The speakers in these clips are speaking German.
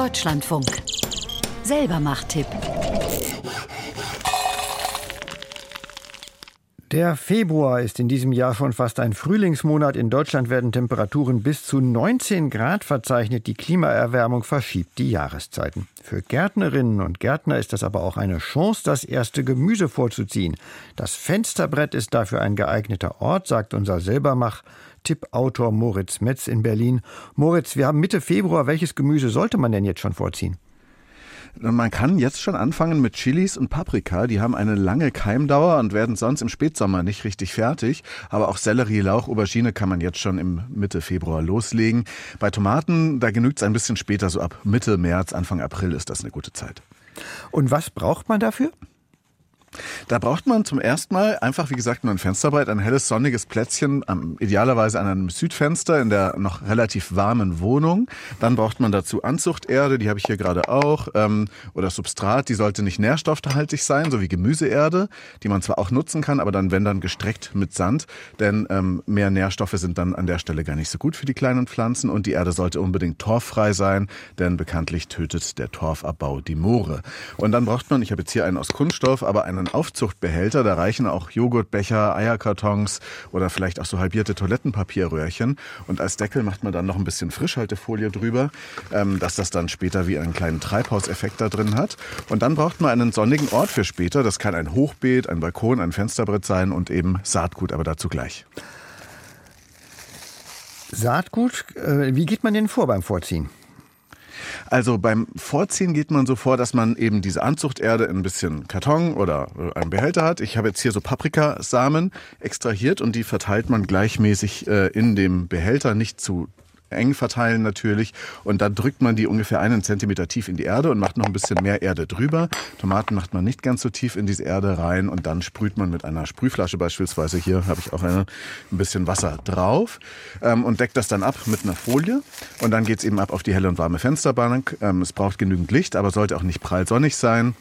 Deutschlandfunk. Selbermacht-Tipp. Der Februar ist in diesem Jahr schon fast ein Frühlingsmonat. In Deutschland werden Temperaturen bis zu 19 Grad verzeichnet. Die Klimaerwärmung verschiebt die Jahreszeiten. Für Gärtnerinnen und Gärtner ist das aber auch eine Chance, das erste Gemüse vorzuziehen. Das Fensterbrett ist dafür ein geeigneter Ort, sagt unser Selbermach. Tippautor Moritz Metz in Berlin. Moritz, wir haben Mitte Februar. Welches Gemüse sollte man denn jetzt schon vorziehen? Man kann jetzt schon anfangen mit Chilis und Paprika. Die haben eine lange Keimdauer und werden sonst im Spätsommer nicht richtig fertig. Aber auch Sellerie, Lauch, Aubergine kann man jetzt schon im Mitte Februar loslegen. Bei Tomaten, da genügt es ein bisschen später, so ab Mitte März, Anfang April ist das eine gute Zeit. Und was braucht man dafür? Da braucht man zum ersten Mal einfach, wie gesagt, nur ein Fensterbrett, ein helles, sonniges Plätzchen, idealerweise an einem Südfenster in der noch relativ warmen Wohnung. Dann braucht man dazu Anzuchterde, die habe ich hier gerade auch, ähm, oder Substrat, die sollte nicht nährstoffhaltig sein, so wie Gemüseerde, die man zwar auch nutzen kann, aber dann, wenn dann gestreckt mit Sand, denn ähm, mehr Nährstoffe sind dann an der Stelle gar nicht so gut für die kleinen Pflanzen und die Erde sollte unbedingt torffrei sein, denn bekanntlich tötet der Torfabbau die Moore. Und dann braucht man, ich habe jetzt hier einen aus Kunststoff, aber einen einen Aufzuchtbehälter. Da reichen auch Joghurtbecher, Eierkartons oder vielleicht auch so halbierte Toilettenpapierröhrchen. Und als Deckel macht man dann noch ein bisschen Frischhaltefolie drüber, ähm, dass das dann später wie einen kleinen Treibhauseffekt da drin hat. Und dann braucht man einen sonnigen Ort für später. Das kann ein Hochbeet, ein Balkon, ein Fensterbrett sein und eben Saatgut, aber dazu gleich. Saatgut, äh, wie geht man denn vor beim Vorziehen? Also beim Vorziehen geht man so vor, dass man eben diese Anzuchterde in ein bisschen Karton oder äh, einem Behälter hat. Ich habe jetzt hier so Paprikasamen extrahiert und die verteilt man gleichmäßig äh, in dem Behälter, nicht zu eng verteilen natürlich. Und dann drückt man die ungefähr einen Zentimeter tief in die Erde und macht noch ein bisschen mehr Erde drüber. Tomaten macht man nicht ganz so tief in diese Erde rein und dann sprüht man mit einer Sprühflasche beispielsweise, hier habe ich auch eine, ein bisschen Wasser drauf ähm, und deckt das dann ab mit einer Folie. Und dann geht's eben ab auf die helle und warme Fensterbank. Ähm, es braucht genügend Licht, aber sollte auch nicht prall sonnig sein.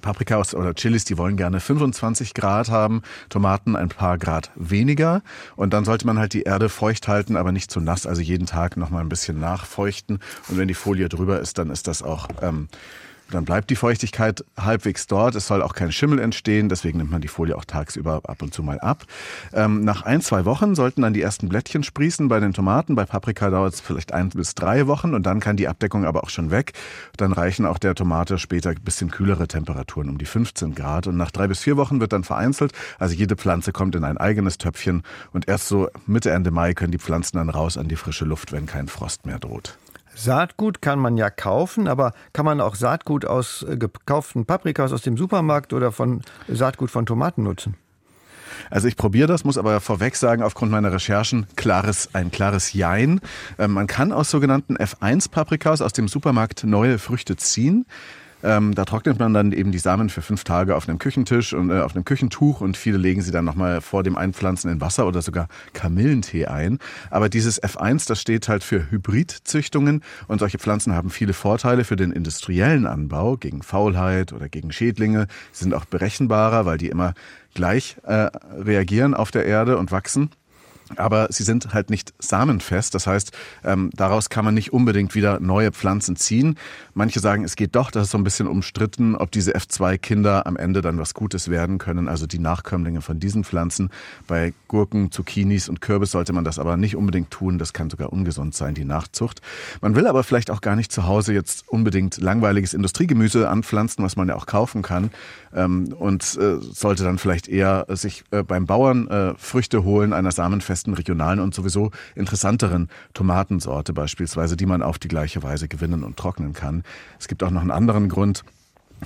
Paprikas oder Chilis, die wollen gerne 25 Grad haben, Tomaten ein paar Grad weniger. Und dann sollte man halt die Erde feucht halten, aber nicht zu nass. Also jeden Tag nochmal ein bisschen nachfeuchten. Und wenn die Folie drüber ist, dann ist das auch ähm, dann bleibt die Feuchtigkeit halbwegs dort. Es soll auch kein Schimmel entstehen, deswegen nimmt man die Folie auch tagsüber ab und zu mal ab. Ähm, nach ein, zwei Wochen sollten dann die ersten Blättchen sprießen bei den Tomaten. Bei Paprika dauert es vielleicht ein bis drei Wochen und dann kann die Abdeckung aber auch schon weg. Dann reichen auch der Tomate später ein bisschen kühlere Temperaturen, um die 15 Grad. Und nach drei bis vier Wochen wird dann vereinzelt. Also jede Pflanze kommt in ein eigenes Töpfchen und erst so Mitte, Ende Mai können die Pflanzen dann raus an die frische Luft, wenn kein Frost mehr droht. Saatgut kann man ja kaufen, aber kann man auch Saatgut aus äh, gekauften Paprikas aus dem Supermarkt oder von Saatgut von Tomaten nutzen? Also ich probiere das, muss aber vorweg sagen, aufgrund meiner Recherchen, klares, ein klares Jein. Ähm, man kann aus sogenannten F1-Paprikas aus dem Supermarkt neue Früchte ziehen. Ähm, da trocknet man dann eben die Samen für fünf Tage auf einem Küchentisch und äh, auf einem Küchentuch und viele legen sie dann nochmal vor dem Einpflanzen in Wasser oder sogar Kamillentee ein. Aber dieses F1, das steht halt für Hybridzüchtungen und solche Pflanzen haben viele Vorteile für den industriellen Anbau gegen Faulheit oder gegen Schädlinge. Sie sind auch berechenbarer, weil die immer gleich äh, reagieren auf der Erde und wachsen aber sie sind halt nicht samenfest. Das heißt, ähm, daraus kann man nicht unbedingt wieder neue Pflanzen ziehen. Manche sagen, es geht doch, das ist so ein bisschen umstritten, ob diese F2-Kinder am Ende dann was Gutes werden können, also die Nachkömmlinge von diesen Pflanzen. Bei Gurken, Zucchinis und Kürbis sollte man das aber nicht unbedingt tun. Das kann sogar ungesund sein, die Nachzucht. Man will aber vielleicht auch gar nicht zu Hause jetzt unbedingt langweiliges Industriegemüse anpflanzen, was man ja auch kaufen kann. Ähm, und äh, sollte dann vielleicht eher sich äh, beim Bauern äh, Früchte holen einer samenfesten besten regionalen und sowieso interessanteren Tomatensorte beispielsweise, die man auf die gleiche Weise gewinnen und trocknen kann. Es gibt auch noch einen anderen Grund.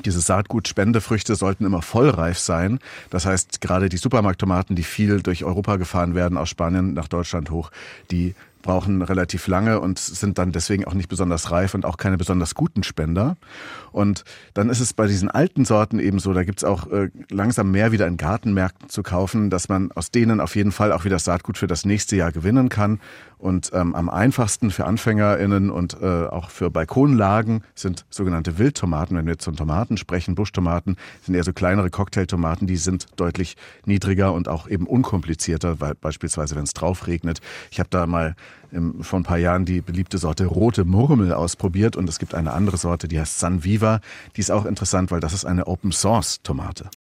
Diese Saatgutspendefrüchte sollten immer vollreif sein. Das heißt, gerade die Supermarkttomaten, die viel durch Europa gefahren werden, aus Spanien nach Deutschland hoch, die brauchen relativ lange und sind dann deswegen auch nicht besonders reif und auch keine besonders guten Spender. Und dann ist es bei diesen alten Sorten eben so, da gibt's auch äh, langsam mehr wieder in Gartenmärkten zu kaufen, dass man aus denen auf jeden Fall auch wieder Saatgut für das nächste Jahr gewinnen kann. Und ähm, am einfachsten für AnfängerInnen und äh, auch für Balkonlagen sind sogenannte Wildtomaten. Wenn wir jetzt von Tomaten sprechen, Buschtomaten sind eher so kleinere Cocktailtomaten, die sind deutlich niedriger und auch eben unkomplizierter, weil beispielsweise wenn es drauf regnet. Ich habe da mal vor ein paar Jahren die beliebte Sorte rote Murmel ausprobiert und es gibt eine andere Sorte, die heißt San Viva. Die ist auch interessant, weil das ist eine Open Source Tomate.